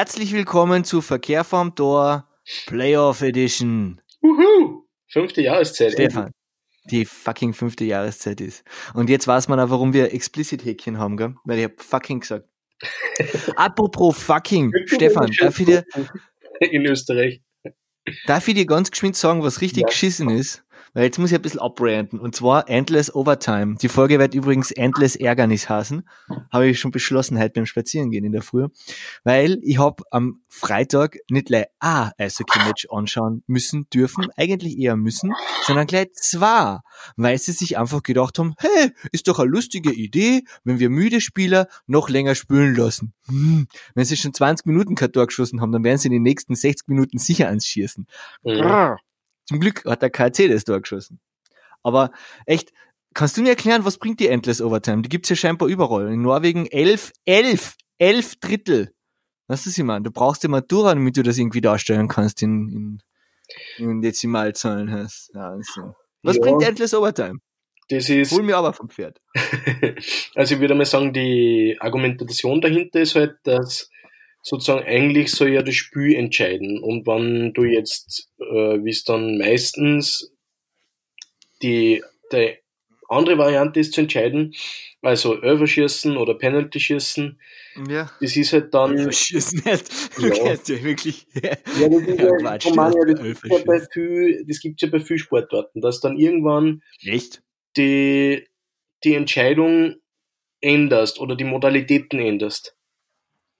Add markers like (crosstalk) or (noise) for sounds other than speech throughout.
Herzlich willkommen zu Verkehr vom Tor Playoff Edition. Uhu, fünfte Jahreszeit. Stefan, die fucking fünfte Jahreszeit ist. Und jetzt weiß man auch, warum wir Explicit-Häkchen haben, gell? Weil ich hab fucking gesagt. (laughs) Apropos fucking, Stefan, darf ich dir, In Österreich. darf ich dir ganz geschwind sagen, was richtig Ja. geschissen ist? Weil jetzt muss ich ein bisschen abranten. Und zwar Endless Overtime. Die Folge wird übrigens Endless Ärgernis heißen. Habe ich schon beschlossen heute beim Spazierengehen in der Früh. Weil ich hab am Freitag nicht gleich ein Eishockey-Match anschauen müssen, dürfen, eigentlich eher müssen, sondern gleich zwei. Weil sie sich einfach gedacht haben, hey, ist doch eine lustige Idee, wenn wir müde Spieler noch länger spielen lassen. Hm. Wenn sie schon 20 Minuten Tor geschossen haben, dann werden sie in den nächsten 60 Minuten sicher ans Schießen. Mhm. Zum Glück hat der KC das Tor geschossen. Aber echt, kannst du mir erklären, was bringt die Endless Overtime? Die gibt's ja scheinbar überall. In Norwegen elf, elf, elf Drittel. Was ist ich meine? Du brauchst die Matura, damit du das irgendwie darstellen kannst in, in, in Dezimalzahlen hast. Ja, also. Was Ja. bringt Endless Overtime? Das ist, Hol mir aber vom Pferd. (laughs) also ich würde mal sagen, die Argumentation dahinter ist halt, dass sozusagen eigentlich soll ja das Spiel entscheiden. Und wenn du jetzt, äh, wie es dann meistens die, die andere Variante ist zu entscheiden, also Överschießen oder Penalty schießen, Ja. das ist halt dann, Verschissen erst. Du Ja. (laughs) kennst ja wirklich. (laughs) Ja, das ist Ja, ja, Quatsch, das, hast gibt's elf ja bei viel, das gibt's ja bei vielen Sportarten, dass dann irgendwann Echt? die, die Entscheidung änderst oder die Modalitäten änderst.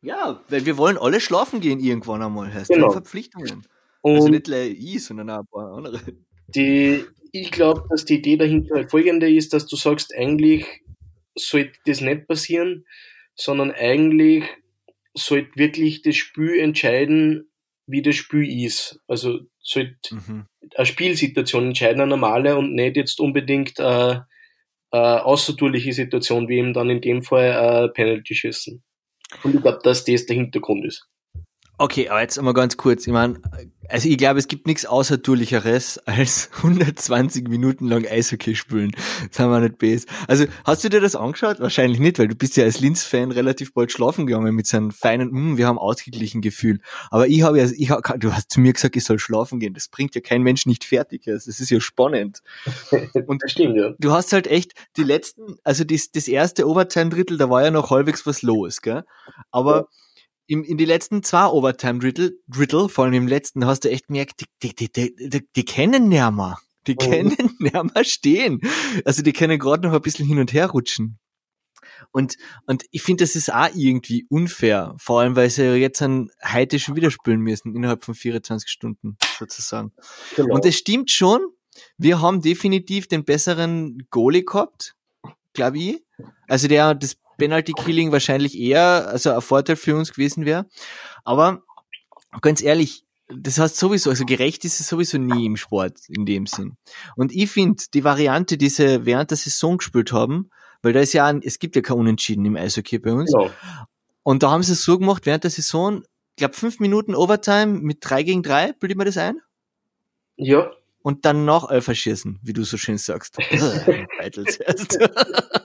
Ja, weil wir wollen alle schlafen gehen irgendwann einmal. Heißt Genau. Verpflichtungen. Und Also nicht gleich ich, sondern auch ein paar andere. die, ich glaube, dass die Idee dahinter halt folgende ist, dass du sagst, eigentlich sollte das nicht passieren, sondern eigentlich sollte wirklich das Spiel entscheiden, wie das Spiel ist. Also sollte Mhm. eine Spielsituation entscheiden, eine normale und nicht jetzt unbedingt eine, eine außertourliche Situation, wie eben dann in dem Fall ein Penalty schießen. Und ich glaube, dass das der Hintergrund ist. Okay, aber jetzt einmal ganz kurz. Ich meine, also ich glaube, es gibt nichts Außertourlicheres als (laughs) 120 Minuten lang Eishockey spielen. Das haben wir nicht bes. Also, hast du dir das angeschaut? Wahrscheinlich nicht, weil du bist ja als Linz-Fan relativ bald schlafen gegangen mit seinem feinen, mm, wir haben ausgeglichen Gefühl. Aber ich habe ja, ich hab, du hast zu mir gesagt, ich soll schlafen gehen. Das bringt ja kein Mensch nicht fertig. Also, Das ist ja spannend. (laughs) Und Das stimmt, ja. du hast halt echt die letzten, also das, das erste Overtime-Drittel, da war ja noch halbwegs was los, gell? Aber im, in die letzten zwei Overtime-Drittel, Drittel, vor allem im letzten, hast du echt gemerkt, die, die, die, die, die, die kennen nimmer. Die Mhm. können (laughs) nimmer stehen. Also die können gerade noch ein bisschen hin und her rutschen. Und, und ich finde, das ist auch irgendwie unfair. Vor allem, weil sie ja jetzt an heute schon wieder spielen müssen, innerhalb von 24 Stunden, sozusagen. Genau. Und es stimmt schon, wir haben definitiv den besseren Goalie gehabt, glaube ich. Also der das Penalty Killing wahrscheinlich eher also ein Vorteil für uns gewesen wäre. Aber ganz ehrlich, das heißt sowieso, also gerecht ist es sowieso nie im Sport in dem Sinn. Und ich finde die Variante, die sie während der Saison gespielt haben, weil da ist ja, ein, es gibt ja kein Unentschieden im Eishockey bei uns. genau. Und da haben sie es so gemacht während der Saison, ich glaube fünf Minuten Overtime mit drei gegen drei, bilde ich mir das ein? Ja, und dann noch Elfer schießen, wie du so schön sagst. (laughs) (laughs)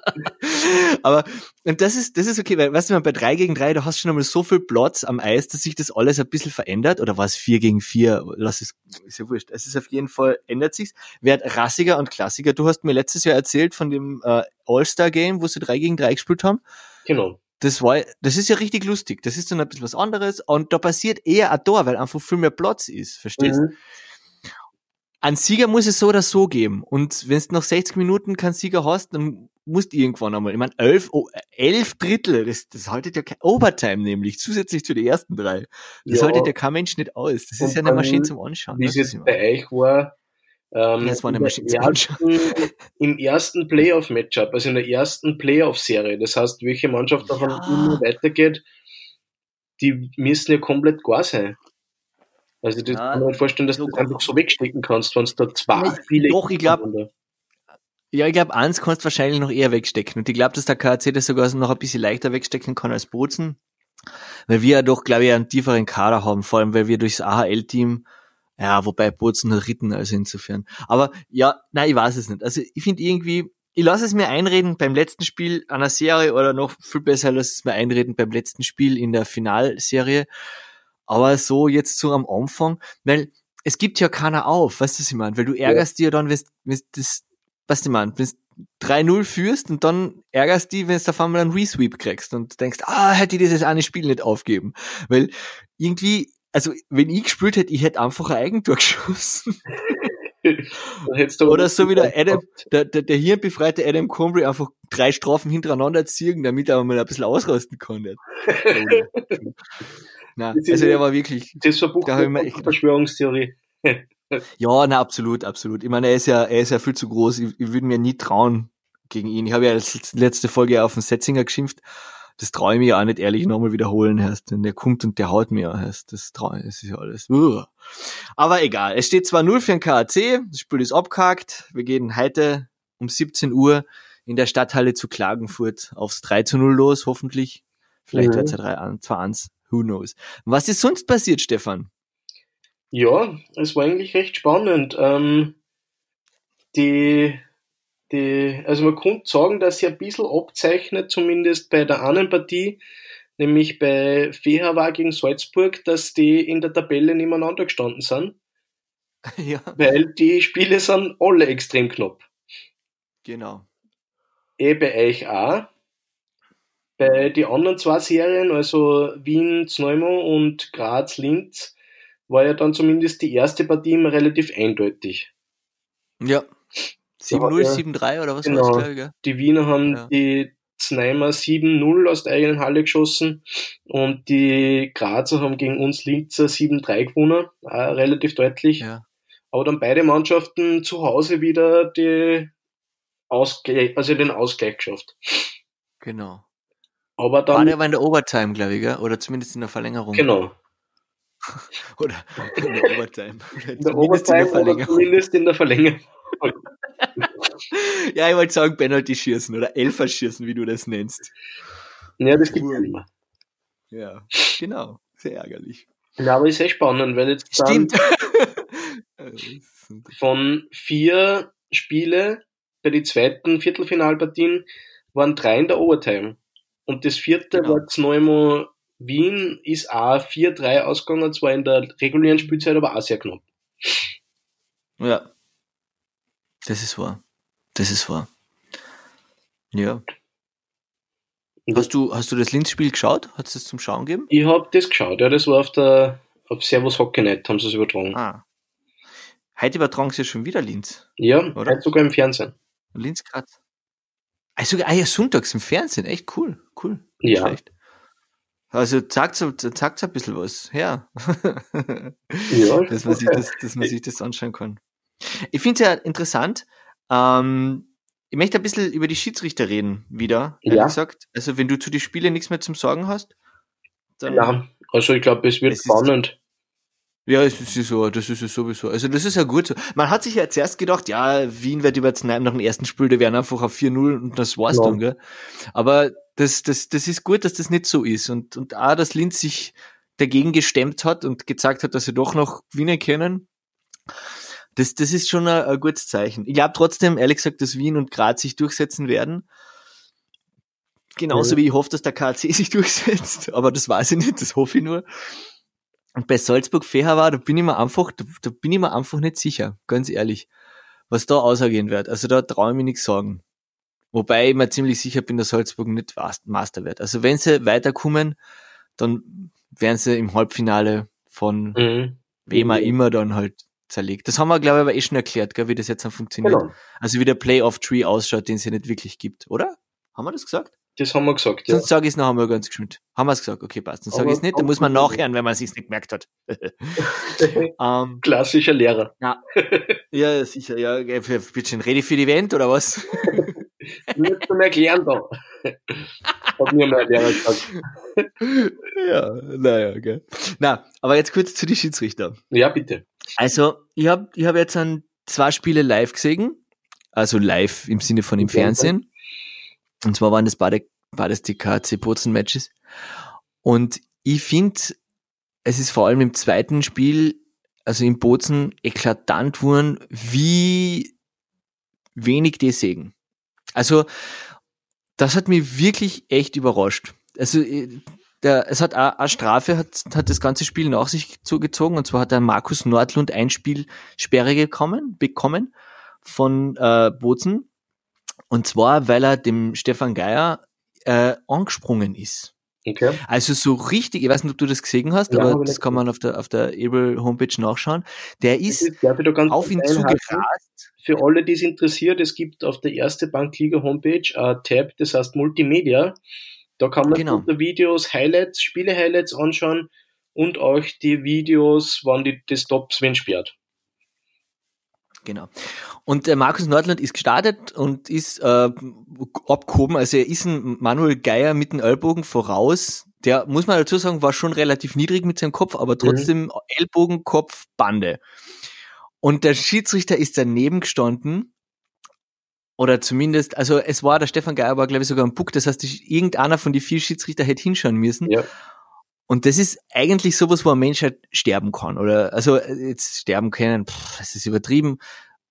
Aber, und das ist, das ist okay, weil, weißt du, bei 3 gegen 3, da hast du schon einmal so viel Platz am Eis, dass sich das alles ein bisschen verändert, oder war es 4 gegen 4? Lass es, ist ja wurscht. Es ist auf jeden Fall, ändert sich's. Wird rassiger und klassiker. Du hast mir letztes Jahr erzählt von dem äh, All-Star-Game, wo sie 3 gegen 3 gespielt haben. genau. Das war, das ist ja richtig lustig. Das ist dann ein bisschen was anderes und da passiert eher ein Tor, weil einfach viel mehr Platz ist, verstehst? Mhm. Ein Sieger muss es so oder so geben. Und wenn du nach 60 Minuten keinen Sieger hast, dann musst du irgendwann einmal. Ich meine, elf, oh, elf Drittel, das, das haltet ja kein Overtime nämlich, zusätzlich zu den ersten drei. Das Ja. haltet ja kein Mensch nicht aus. Das Und ist ja eine Maschine zum Anschauen. Wie es jetzt bei euch war, ähm, Ja, es war eine im Maschine zum ersten, (laughs) im ersten Playoff-Matchup, also in der ersten Playoff-Serie, das heißt, welche Mannschaft davon Ja. immer weitergeht, die müssen ja komplett gar sein. Also das Ja, kann man vorstellen, dass so du das einfach so wegstecken kannst, wenn es da zwei Spiele doch, ich glaub- hintereinander- Ja, ich glaube, eins kannst du wahrscheinlich noch eher wegstecken. Und ich glaube, dass der KAC das sogar noch ein bisschen leichter wegstecken kann als Bozen. Weil wir ja doch, glaube ich, einen tieferen Kader haben, vor allem weil wir durchs AHL-Team, ja, wobei Bozen ritten, also insofern. Aber ja, nein, ich weiß es nicht. Also ich finde irgendwie, ich lasse es mir einreden beim letzten Spiel einer Serie oder noch viel besser lasse es mir einreden beim letzten Spiel in der Finalserie. Aber so jetzt so am Anfang, weil es gibt ja keiner auf, weißt du, was ich meine? Weil du ärgerst ja. dir dann, wenn du das, was du meinst, wenn 3-0 führst und dann ärgerst dich, wenn du auf einmal einen Resweep kriegst und denkst, ah, hätte ich dieses eine Spiel nicht aufgeben. Weil irgendwie, also wenn ich gespielt hätte, ich hätte einfach ein Eigentor (laughs) geschossen. (laughs) Oder so wie der Adam, der, der, der hirnbefreite Adam Combry einfach drei Strafen hintereinander ziehen, damit er mal ein bisschen ausrasten kann. (laughs) Na, also der war wirklich. Das war Buch der Verschwörungstheorie. ja, na absolut, absolut. Ich meine, er ist ja, er ist ja viel zu groß. Ich, ich würde mir nie trauen gegen ihn. Ich habe ja als letzte Folge auf den Setzinger geschimpft das traue ich mir auch nicht ehrlich nochmal wiederholen, heißt, wenn der kommt und der haut mir, heißt, das traue ich, das ist ja alles. Uah. Aber egal, es steht zwar 0 für den KAC, das Spiel ist abgehakt, wir gehen heute um 17 Uhr in der Stadthalle zu Klagenfurt aufs 3 zu 0 los, hoffentlich. Vielleicht mhm. wird es ja 3 2 1, who knows. Was ist sonst passiert, Stefan? Ja, es war eigentlich recht spannend. Ähm, die die, also man könnte sagen, dass sie ein bisschen abzeichnet, zumindest bei der anderen Partie, nämlich bei Fehawa gegen Salzburg, dass die in der Tabelle nebeneinander gestanden sind. (laughs) Ja. Weil die Spiele sind alle extrem knapp. Genau. Eh bei euch auch. Bei den anderen zwei Serien, also Wien, Zneumo und Graz, Linz, war ja dann zumindest die erste Partie immer relativ eindeutig. Ja, 7-0, 7-3 oder was genau. war das, glaube ich, gell? Die Wiener haben ja. die Zneimer 7-0 aus der eigenen Halle geschossen und die Grazer haben gegen uns Linzer 7-3 gewonnen, auch relativ deutlich. Ja. Aber dann beide Mannschaften zu Hause wieder die Ausgleich, also den Ausgleich geschafft. Genau. Aber dann. War der war in der Overtime, glaube ich, gell? oder zumindest in der Verlängerung. Genau. (laughs) oder in der Overtime. in der Overtime in der oder zumindest in der Verlängerung (laughs) ja, ich wollte sagen Penalty schießen oder Elfer schießen, wie du das nennst. Ja, das gibt es immer. Ja, genau. Sehr ärgerlich. Ja, aber ist sehr spannend, weil jetzt Stimmt. (laughs) von vier Spiele bei den zweiten Viertelfinalpartien waren drei in der Overtime. Und das vierte genau. war Zneumo Wien, ist auch 4-3 ausgegangen, zwar in der regulären Spielzeit, aber auch sehr knapp. Ja, das ist wahr. Das ist wahr. Ja. Hast du, hast du das Linz-Spiel geschaut? Hat es das zum Schauen gegeben? Ich habe das geschaut, ja, das war auf der auf Servus Hockey Night, haben sie es übertragen. Ah. Heute übertragen sie ja schon wieder Linz. Ja, oder? Heute sogar im Fernsehen. Linz gerade. Also, ah ja, sonntags im Fernsehen, echt cool, cool. ja. Schlecht. Also sagt sagt ein bisschen was, ja. ja. (laughs) dass, man sich das, dass man sich das anschauen kann. Ich finde es ja interessant. Ähm, ich möchte ein bisschen über die Schiedsrichter reden wieder, ehrlich ja. gesagt. Also wenn du zu den Spielen nichts mehr zum Sagen hast. Dann ja, also ich glaube, es wird es spannend. Ja, es ist so, das ist es sowieso. Also das ist ja gut so. Man hat sich ja zuerst gedacht, ja, Wien wird über Znaim nach dem ersten Spiel, die werden einfach auf 4-0 und das war's ja. dann, gell? Aber das, das, das ist gut, dass das nicht so ist. Und, und auch, dass Linz sich dagegen gestemmt hat und gezeigt hat, dass sie doch noch gewinnen können. Das, das ist schon ein, ein gutes Zeichen. Ich glaube trotzdem, ehrlich gesagt, dass Wien und Graz sich durchsetzen werden. Genauso ja. wie ich hoffe, dass der KC sich (laughs) durchsetzt. Aber das weiß ich nicht, das hoffe ich nur. Und bei Salzburg Feher war, da bin ich mir einfach, da, da, bin ich mir einfach nicht sicher, ganz ehrlich, was da ausgehen wird. Also da traue ich mir nichts sagen. Wobei ich mir ziemlich sicher bin, dass Salzburg nicht Master wird. Also wenn sie weiterkommen, dann werden sie im Halbfinale von mhm. wem auch immer dann halt zerlegt. Das haben wir, glaube ich, aber eh schon erklärt, gell, wie das jetzt dann funktioniert. Genau. Also wie der Playoff-Tree ausschaut, den es ja nicht wirklich gibt, oder? Haben wir das gesagt? Das haben wir gesagt, ja. Sonst sage ich es noch einmal ganz geschwind. Haben wir es gesagt? Okay, passt. Dann sage ich es nicht, dann muss man nachhören, wenn man es nicht gemerkt hat. um, (laughs) ähm, Klassischer Lehrer. Ja, (laughs) ja sicher. Ja, für, bisschen ready für die Event oder was? Nicht zum Erklären da. (laughs) Hat mir mein Lehrer gesagt. Ja, naja, gell. Na, aber jetzt kurz zu den Schiedsrichter. Ja, bitte. Also, ich habe ich hab jetzt an zwei Spiele live gesehen. Also live im Sinne von im Fernsehen. Und zwar waren das beide, beides die KC Bozen Matches. Und ich finde, es ist vor allem im zweiten Spiel, also in Bozen, eklatant wurden, wie wenig die sägen. Also, das hat mich wirklich echt überrascht. Also, äh, der, es hat eine Strafe, hat, hat das ganze Spiel nach sich zugezogen, und zwar hat der Markus Nordlund ein Spiel Sperre gekommen, bekommen von äh, Bozen. Und zwar, weil er dem Stefan Geier äh, angesprungen ist. Okay. Also so richtig, ich weiß nicht, ob du das gesehen hast, ja, aber das kann man auf der, auf der Able Homepage nachschauen. Der ist, ist auf ihn zugerast. Für alle, die es interessiert, es gibt auf der erste Bankliga Homepage ein Tab, das heißt Multimedia. Da kann man genau. Videos, Highlights, Spiele-Highlights anschauen und auch die Videos, wann die das Tops wenn sperrt. Genau. Und äh, Markus Nordland ist gestartet und ist äh, abgehoben. Also er ist ein Manuel Geier mit dem Ellbogen voraus. Der, muss man dazu sagen, war schon relativ niedrig mit seinem Kopf, aber trotzdem mhm. Ellbogen, Kopf, Bande. Und der Schiedsrichter ist daneben gestanden. Oder zumindest, also es war, der Stefan Geier war, glaube ich, sogar ein Puck. Das heißt, irgendeiner von den vier Schiedsrichter hätte hinschauen müssen. Ja. Und das ist eigentlich sowas, wo ein Mensch halt sterben kann. Oder also jetzt sterben können, pff, das ist übertrieben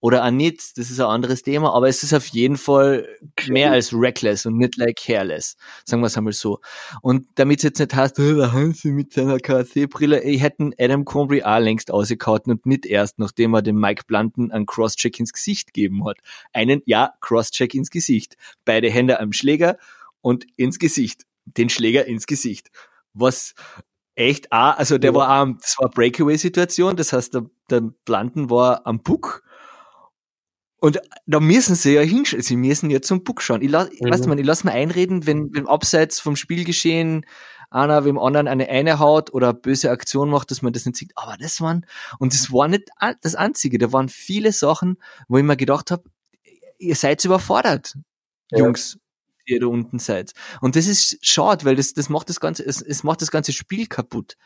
oder auch nicht, das ist ein anderes Thema, aber es ist auf jeden Fall mehr als reckless und nicht like careless, sagen wir es einmal so. Und damit es jetzt nicht heißt, oh, der Hansi mit seiner KC-Brille, ich hätten Adam Combry auch längst ausgekaut und nicht erst, nachdem er dem Mike Blunden einen Crosscheck ins Gesicht gegeben hat. Einen, ja, Crosscheck ins Gesicht. Beide Hände am Schläger und ins Gesicht. Den Schläger ins Gesicht. Was echt auch, also der ja. war auch, das war Breakaway-Situation, das heißt, der, der Blunden war am Puck und da müssen sie ja hinschauen, sie müssen ja zum Buch schauen. Ich, lass, mhm. weißt du, ich lass mir einreden, wenn, wenn abseits vom Spielgeschehen einer wem anderen eine eine haut oder eine böse Aktion macht, dass man das nicht sieht. Aber das waren, und das war nicht das Einzige, da waren viele Sachen, wo ich mir gedacht habe, ihr seid überfordert, ja. Ihr da unten seid. Und das ist schade, weil das, das macht das ganze, es, es macht das ganze Spiel kaputt.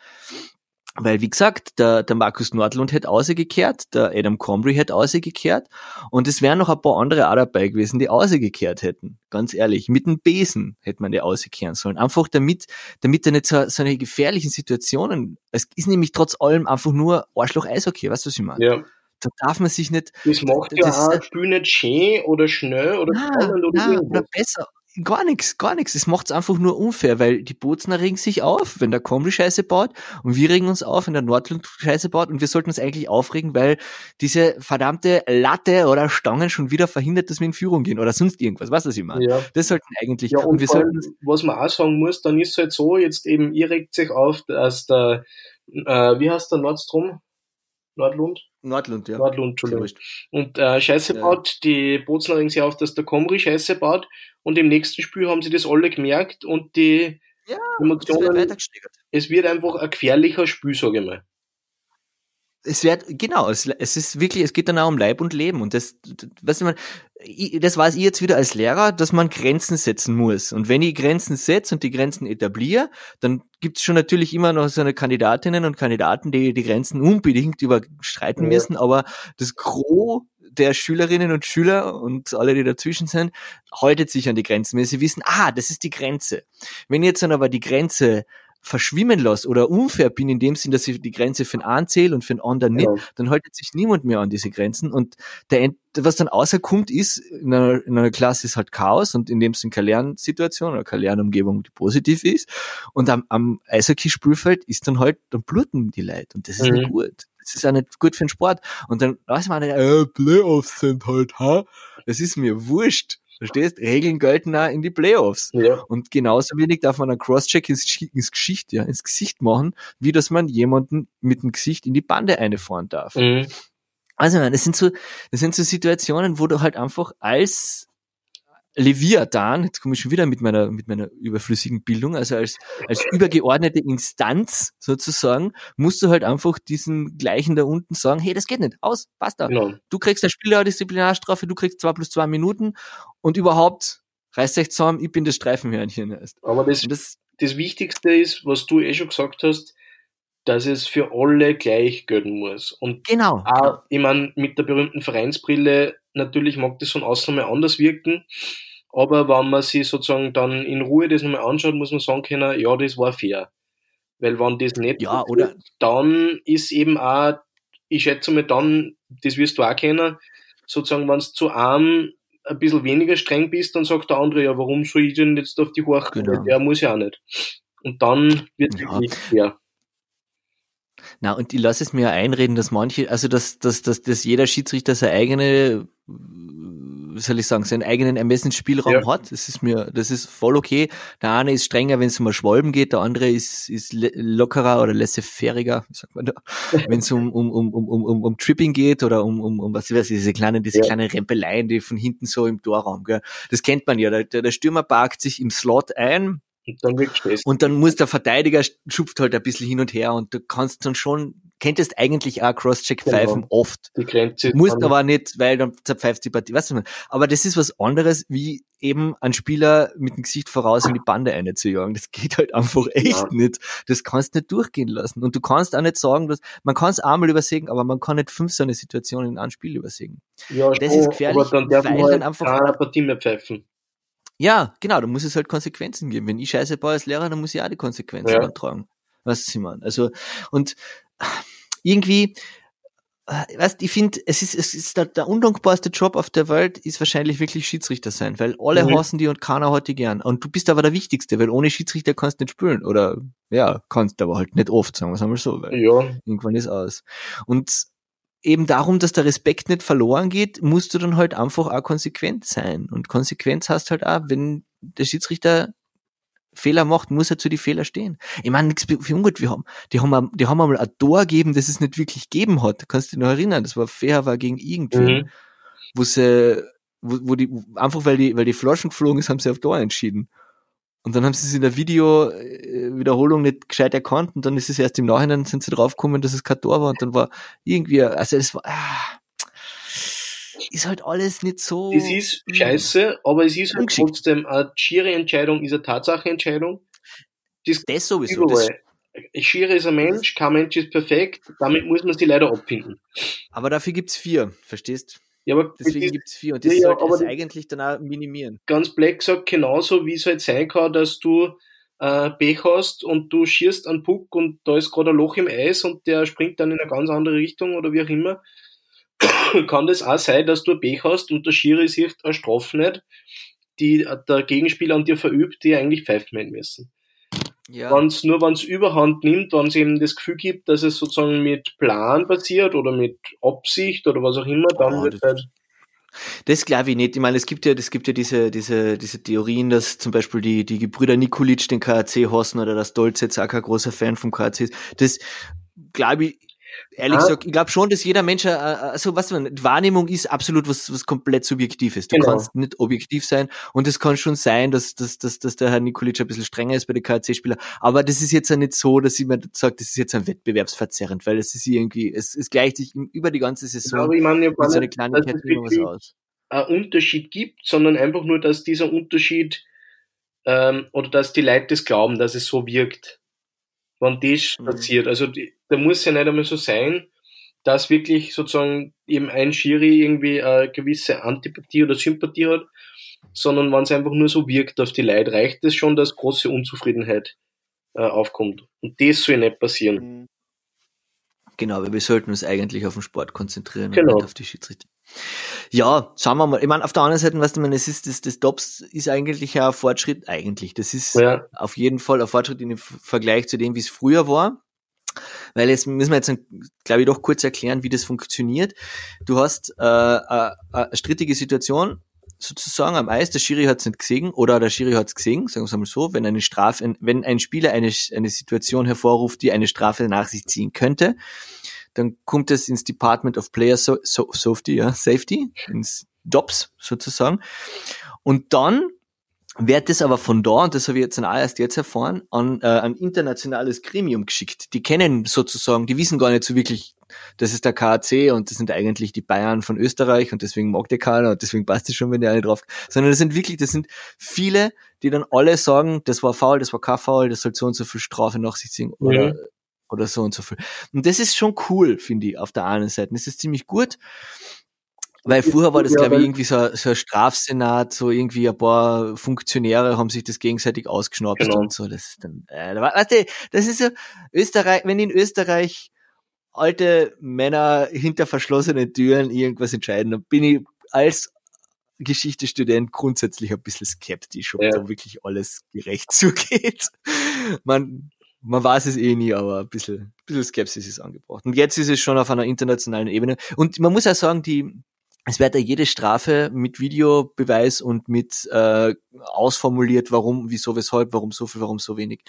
Weil, wie gesagt, der, der Markus Nordlund hätte ausgekehrt, der Adam Combry hätte ausgekehrt und es wären noch ein paar andere auch dabei gewesen, die ausgekehrt hätten. Ganz ehrlich, mit dem Besen hätte man die auskehren sollen. Einfach damit, damit er nicht so, so eine gefährlichen Situationen, es ist nämlich trotz allem einfach nur Arschloch-Eishockey, weißt du, was ich meine? Ja. Da darf man sich nicht. Das macht ja auch ein Spiel nicht schön oder schnell oder spannend oder na, Oder besser, gar nichts, gar nichts. Es macht's einfach nur unfair, weil die Bozner regen sich auf, wenn der Kombi Scheiße baut und wir regen uns auf, wenn der Nordland Scheiße baut und wir sollten uns eigentlich aufregen, weil diese verdammte Latte oder Stangen schon wieder verhindert, dass wir in Führung gehen oder sonst irgendwas. Was, ich meine? Ja. Das sollten eigentlich. Ja, und, und wir sollten, was man auch sagen muss, dann ist es halt so, jetzt eben, ihr regt sich auf, dass der, äh, wie heißt der Nordstrom? Nordlund? Nordlund, ja. Nordlund, Entschuldigung. Und äh, Scheiße ja. baut, die Bozner regen sich auf, dass der Komri Scheiße baut und im nächsten Spiel haben sie das alle gemerkt und die ja, Emotionen, es wird einfach ein gefährlicher Spiel, sage ich mal es wird, genau, es, es ist wirklich, es geht dann auch um Leib und Leben. Und das, du, man, das weiß ich jetzt wieder als Lehrer, dass man Grenzen setzen muss. Und wenn ich Grenzen setze und die Grenzen etabliere, dann gibt es schon natürlich immer noch so eine Kandidatinnen und Kandidaten, die die Grenzen unbedingt überstreiten ja. müssen. Aber das Gros der Schülerinnen und Schüler und alle, die dazwischen sind, haltet sich an die Grenzen, weil sie wissen, ah, das ist die Grenze. Wenn jetzt dann aber die Grenze verschwimmen lasse oder unfair bin in dem Sinn, dass ich die Grenze für einen anzähle und für einen anderen nicht, ja. dann haltet sich niemand mehr an diese Grenzen und der, was dann außerkommt ist, in einer, in einer Klasse ist halt Chaos und in dem Sinn keine Lernsituation oder keine Lernumgebung, die positiv ist und am, am Eishockey-Spielfeld ist dann halt, dann bluten die Leute und das ist mhm. nicht gut. Das ist auch nicht gut für den Sport. Und dann weiß man, äh, Playoffs sind halt, ha? Das ist mir wurscht. Verstehst? Regeln gelten auch in die Playoffs. Ja. Und genauso wenig darf man einen Crosscheck ins, ins, Gesicht, ja, ins Gesicht machen, wie dass man jemanden mit dem Gesicht in die Bande einfahren darf. Mhm. Also, das sind so, das sind so Situationen, wo du halt einfach als Leviathan, jetzt komme ich schon wieder mit meiner, mit meiner überflüssigen Bildung, also als, als übergeordnete Instanz sozusagen, musst du halt einfach diesen gleichen da unten sagen, hey, das geht nicht, aus, basta. Genau. Du kriegst eine Spielerdisziplinarstrafe, du kriegst zwei plus zwei Minuten und überhaupt reißt euch zusammen, ich bin das Streifenhörnchen erst. Aber das, das, das Wichtigste ist, was du eh schon gesagt hast, dass es für alle gleich gelten muss. Und genau. Auch, ich meine, mit der berühmten Vereinsbrille, natürlich mag das von außen mal anders wirken, aber wenn man sich sozusagen dann in Ruhe das nochmal anschaut, muss man sagen können, ja, das war fair. Weil wenn das nicht ja, oder ist, dann ist eben auch, ich schätze mal dann, das wirst du auch kennen, sozusagen, wenn es zu einem ein bisschen weniger streng bist, dann sagt der andere, ja, warum soll ich denn jetzt auf die horchen? Genau. Der muss ja auch nicht. Und dann wird es Ja. wirklich schwer. Na, und ich lasse es mir einreden, dass manche, also dass, dass, dass, dass jeder Schiedsrichter seine eigene, wie soll ich sagen, seinen eigenen Ermessensspielraum Ja. hat. Das ist mir, das ist voll okay. Der eine ist strenger, wenn es um Schwalben geht, der andere ist, ist lockerer oder laissez-faireiger, wie sagt man da, wenn es um, um, um, um, um, um, um Tripping geht oder um, um, um was weiß ich, diese kleinen, diese Ja. kleinen Rempeleien, die von hinten so im Torraum, gell. Das kennt man ja. Der, der Stürmer parkt sich im Slot ein, Und dann und dann muss der Verteidiger schupft halt ein bisschen hin und her und du kannst dann schon, könntest eigentlich auch Crosscheck Genau. pfeifen, oft. Die Grenze Musst aber nicht, weil dann zerpfeift die Partie. Weißt du, aber das ist was anderes, wie eben ein Spieler mit dem Gesicht voraus in die Bande einzujagen. Das geht halt einfach echt Ja. nicht. Das kannst du nicht durchgehen lassen. Und du kannst auch nicht sagen, dass, man kann es einmal übersägen, aber man kann nicht fünf so eine Situationen in einem Spiel übersägen. ja, das schon, ist gefährlich, Aber dann darf weil man halt dann einfach- keine Partie mehr pfeifen. Ja, genau, da muss es halt Konsequenzen geben. Wenn ich scheiße baue als Lehrer, dann muss ich auch die Konsequenzen Ja. antragen. Weißt du, was ich meine? Also, und irgendwie, äh, weißt, ich finde, es ist, es ist der, der undankbarste Job auf der Welt ist wahrscheinlich wirklich Schiedsrichter sein, weil alle Mhm. hassen die und keiner hat die gern. Und du bist aber der Wichtigste, weil ohne Schiedsrichter kannst du nicht spielen. Oder, ja, kannst aber halt nicht oft, sagen wir es einmal so, weil Ja, irgendwann ist aus. Und eben darum, dass der Respekt nicht verloren geht, musst du dann halt einfach auch konsequent sein. Und Konsequenz heißt halt auch, wenn der Schiedsrichter Fehler macht, muss er zu die Fehler stehen. Ich meine, nichts für ungut, wir haben, die haben, die haben einmal ein Tor gegeben, das es nicht wirklich gegeben hat. Kannst du dich noch erinnern? Das war fair, war gegen irgendwie, mhm. wo sie, wo, wo die, einfach weil die, weil die Flaschen geflogen ist, haben sie auf Tor entschieden. Und dann haben sie es in der Video-Wiederholung nicht gescheit erkannt und dann ist es erst im Nachhinein sind sie draufgekommen, dass es kein Tor war und dann war irgendwie, also es war, ah, ist halt alles nicht so. Das ist scheiße, aber es ist halt trotzdem eine Schiri-Entscheidung, ist eine Tatsache-Entscheidung. Das Das sowieso. Das. Schiri ist ein Mensch, kein Mensch ist perfekt, damit muss man sie leider abfinden. aber dafür gibt's vier, verstehst? Ja, aber das Deswegen ist gibt's vier und das Ja, ja, sollte aber es das- eigentlich dann auch minimieren. ganz black gesagt genauso, wie es halt sein kann, dass du äh, Pech hast und du schierst einen Puck und da ist gerade ein Loch im Eis und der springt dann in eine ganz andere Richtung oder wie auch immer. (coughs) kann das auch sein, dass du Pech hast und der Schiri sieht eine Strafe nicht, die der Gegenspieler an dir verübt, die eigentlich pfeifen hätten müssen. Ja. Wenn's, nur wenn es überhand nimmt, wenn es eben das Gefühl gibt, dass es sozusagen mit Plan passiert oder mit Absicht oder was auch immer, dann Oh, wird das- halt, Das glaube ich nicht. Ich meine, es gibt ja, es gibt ja diese, diese, diese Theorien, dass zum Beispiel die, die Gebrüder Nikolic den KAC hassen oder dass Dolz jetzt auch kein großer Fan vom KAC ist. Das glaube ich, ehrlich Ah. gesagt, ich glaube schon, dass jeder Mensch, äh, also was man, Wahrnehmung ist absolut was, was komplett Subjektives. Du Genau. kannst nicht objektiv sein und es kann schon sein, dass, dass, dass, dass der Herr Nikolic ein bisschen strenger ist bei den KAC-Spielern. Aber das ist jetzt ja nicht so, dass ich mir sage, das ist jetzt ein wettbewerbsverzerrend, weil es ist irgendwie, es, es gleicht sich über die ganze Saison aber ich meine, ja mit so einer Kleinigkeit es immer was aus. einen Unterschied gibt, sondern einfach nur, dass dieser Unterschied ähm, oder dass die Leute das glauben, dass es so wirkt, wenn das Mhm. passiert. Also die, da muss ja nicht einmal so sein, dass wirklich sozusagen eben ein Schiri irgendwie eine gewisse Antipathie oder Sympathie hat, sondern wenn es einfach nur so wirkt auf die Leute, reicht es schon, dass große Unzufriedenheit äh, aufkommt. Und das soll nicht passieren. Genau, weil wir sollten uns eigentlich auf den Sport konzentrieren Genau. und nicht auf die Schiedsrichter. Ja, schauen wir mal. Ich meine, auf der anderen Seite, was du meinst, es ist, das, das Dops ist eigentlich ja ein Fortschritt, eigentlich. Das ist Ja, auf jeden Fall ein Fortschritt im Vergleich zu dem, wie es früher war. Weil jetzt müssen wir jetzt, glaube ich, doch kurz erklären, wie das funktioniert. Du hast äh, äh, eine strittige Situation sozusagen am Eis, der Schiri hat es nicht gesehen oder der Schiri hat es gesehen, sagen wir es einmal so, wenn eine Strafe, wenn ein Spieler eine, eine Situation hervorruft, die eine Strafe nach sich ziehen könnte, dann kommt es ins Department of Player so so Safety, ja, Safety, ins DOPS sozusagen. Und dann wird das aber von da, und das habe ich jetzt auch erst jetzt erfahren, an äh, ein internationales Gremium geschickt. Die kennen sozusagen, die wissen gar nicht so wirklich, das ist der KAC und das sind eigentlich die Bayern von Österreich und deswegen mag der keiner und deswegen passt es schon, wenn der eine drauf, sondern das sind wirklich, das sind viele, die dann alle sagen, das war faul, das war kein faul, das soll so und so viel Strafe nach sich ziehen oder. Oder so und so viel. Und das ist schon cool, finde ich, auf der einen Seite. Das ist ziemlich gut. Weil früher war das, Ja, glaube ich, irgendwie so, so ein Strafsenat, so irgendwie ein paar Funktionäre haben sich das gegenseitig ausgeschnappt Genau. und so. Das ist dann, äh, weißt du, das ist so, Österreich, wenn in Österreich alte Männer hinter verschlossenen Türen irgendwas entscheiden, dann bin ich als Geschichtestudent grundsätzlich ein bisschen skeptisch, ob Ja. da wirklich alles gerecht (laughs) zugeht. Man, man weiß es eh nie, aber ein bisschen, ein bisschen Skepsis ist angebracht. Und jetzt ist es schon auf einer internationalen Ebene. Und man muss auch sagen, die, es wird ja jede Strafe mit Videobeweis und mit äh, ausformuliert, warum, wieso, weshalb, warum so viel, warum so wenig.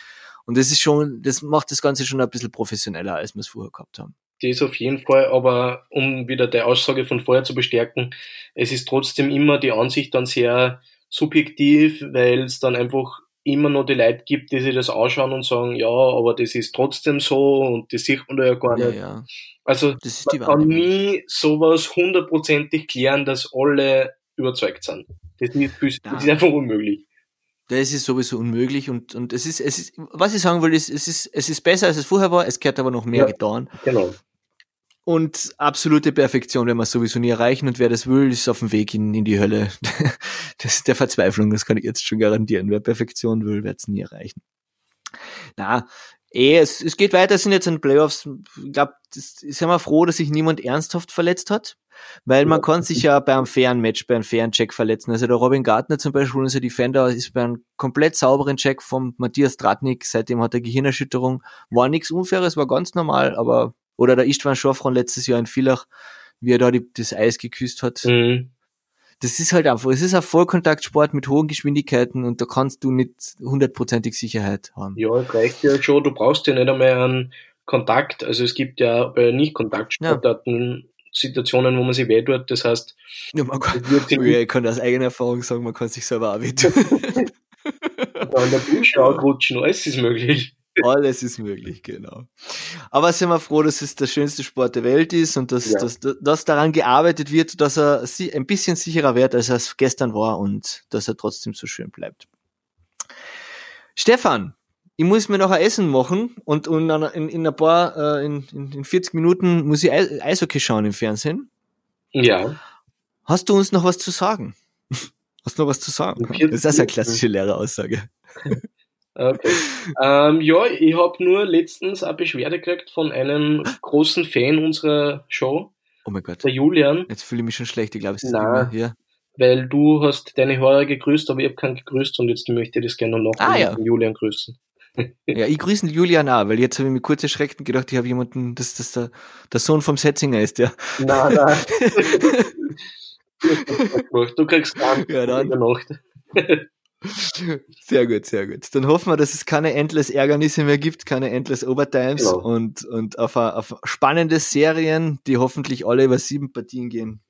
Und das ist schon, das macht das Ganze schon ein bisschen professioneller, als wir es vorher gehabt haben. Das auf jeden Fall, aber um wieder die Aussage von vorher zu bestärken, es ist trotzdem immer die Ansicht dann sehr subjektiv, weil es dann einfach immer noch die Leute gibt, die sich das anschauen und sagen, ja, aber das ist trotzdem so und das sieht man da ja gar nicht. ja. Also Das man kann nie sowas hundertprozentig klären, dass alle überzeugt sind. Das ist, das ist einfach unmöglich. Das ist sowieso unmöglich und, und es ist, es ist, was ich sagen will, ist, es ist, es ist besser als es vorher war, es gehört aber noch mehr Ja. getan. Genau. Und absolute Perfektion werden wir sowieso nie erreichen und wer das will, ist auf dem Weg in, in die Hölle. (laughs) Das ist der Verzweiflung, das kann ich jetzt schon garantieren. Wer Perfektion will, wird es nie erreichen. Na, eh, es, es geht weiter, es sind jetzt in Playoffs. Ich glaube, ist ja mal froh, dass sich niemand ernsthaft verletzt hat. Weil man Ja. kann sich ja bei einem fairen Match, bei einem fairen Check verletzen. Also der Robin Gartner zum Beispiel, unser Defender, ist bei einem komplett sauberen Check vom Matthias Tratnik, seitdem hat er Gehirnerschütterung. War nichts Unfaires, war ganz normal, aber, oder der Istvan Schorfron letztes Jahr in Villach, wie er da die, das Eis geküsst hat. Mhm. Das ist halt einfach, es ist ein Vollkontaktsport mit hohen Geschwindigkeiten und da kannst du nicht hundertprozentig Sicherheit haben. Ja, reicht ja schon. Du brauchst ja nicht einmal einen Kontakt. Also es gibt ja bei Nicht-Kontaktsportarten Situationen, wo man sich weh tut. Das heißt, Ja, man kann, (laughs) ja, ich kann aus eigener Erfahrung sagen, man kann sich selber auch wehtun. an (laughs) der Dusche (laughs) rutschen. Alles ist möglich. Alles ist möglich, genau. Aber sind wir froh, dass es der schönste Sport der Welt ist und dass, Ja. dass, dass daran gearbeitet wird, dass er ein bisschen sicherer wird, als er es gestern war und dass er trotzdem so schön bleibt. Stefan, ich muss mir noch ein Essen machen und, und in, in ein paar, äh, in, in in 40 Minuten muss ich Eis- Eishockey schauen im Fernsehen. Ja. Hast du uns noch was zu sagen? (laughs) Hast du noch was zu sagen? In 40 Das ist eine klassische Lehreraussage. (laughs) Okay. ähm, ja, ich habe nur letztens eine Beschwerde gekriegt von einem großen Fan unserer Show, Oh mein Gott. der Julian, Jetzt fühle ich mich schon schlecht. Ich glaube, es ist immer hier. weil du hast deine Hörer gegrüßt, aber ich habe keinen gegrüßt und jetzt möchte ich das gerne noch Ah, ja. Julian grüßen. (laughs) Ja, ich grüße den Julian auch, weil jetzt habe ich mich kurz erschreckt und gedacht, ich habe jemanden, dass das der, der Sohn vom Setzinger ist, ja. Nein, nein. (laughs) du kriegst gar Ja, dann. in der Nacht. (laughs) Sehr gut, sehr gut. Dann hoffen wir, dass es keine Endless Ärgernisse mehr gibt, keine Endless Overtimes Genau. und, und auf, a, auf spannende Serien, die hoffentlich alle über sieben Partien gehen.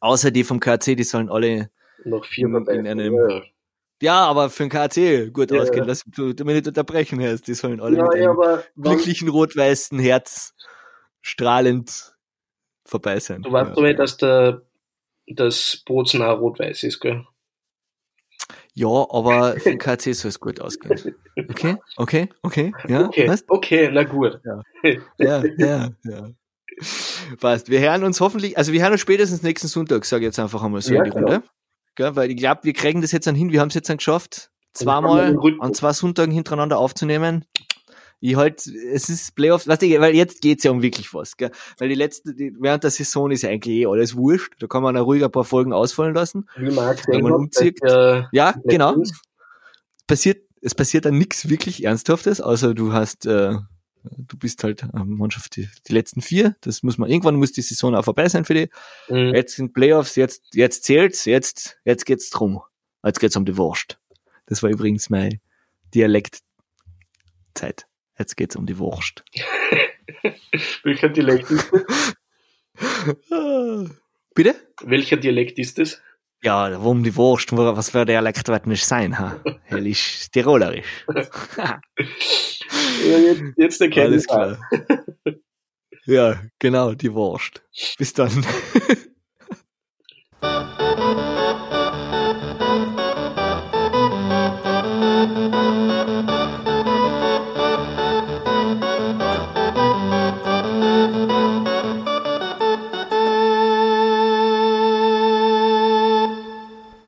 Außer die vom KC, die sollen alle, Noch vier In- in einem- ja, ja, aber für den KC gut Ja, ausgehen, ja. lass du, du mir nicht unterbrechen hast, die sollen alle ja, mit einem aber glücklichen rot-weißen Herz strahlend vorbei sein. du weißt ja. aber, dass der das Bozen auch rot-weiß ist, gell? Ja, aber für den KC soll es gut ausgehen. Okay, okay, okay, ja, Okay, passt? okay, na gut. Ja, ja, ja. Passt. Wir hören uns hoffentlich, also wir hören uns spätestens nächsten Sonntag, sage ich jetzt einfach einmal so Ja, in die klar. Runde. Gell, weil ich glaube, wir kriegen das jetzt dann hin, wir haben es jetzt dann geschafft, zweimal an zwei Sonntagen hintereinander aufzunehmen. Ich halt, es ist Playoffs, weißt du, weil jetzt geht's ja um wirklich was, gell? Weil die letzte, die, während der Saison ist ja eigentlich eh alles wurscht. Da kann man auch ruhig ein paar Folgen ausfallen lassen. Wie man Wenn man umzieht. der Ja, genau. passiert, es passiert dann nichts wirklich Ernsthaftes, außer du hast, äh, du bist halt äh, Mannschaft die, die letzten vier. Das muss man, irgendwann muss die Saison auch vorbei sein für die. Mhm. Jetzt sind Playoffs, jetzt, jetzt zählt's, jetzt, jetzt geht's drum. Jetzt geht's um die Wurst. Das war übrigens mein Dialektzeit. Jetzt geht's um die Wurst. (laughs) Welcher Dialekt ist das? (laughs) Bitte? Welcher Dialekt ist das? Ja, um die Wurst, was für ein Dialekt wird nicht sein, ha? (laughs) Hellisch Tirolerisch. Ja, jetzt, jetzt erkenne Alles klar. ja, genau, die Wurst. Bis dann.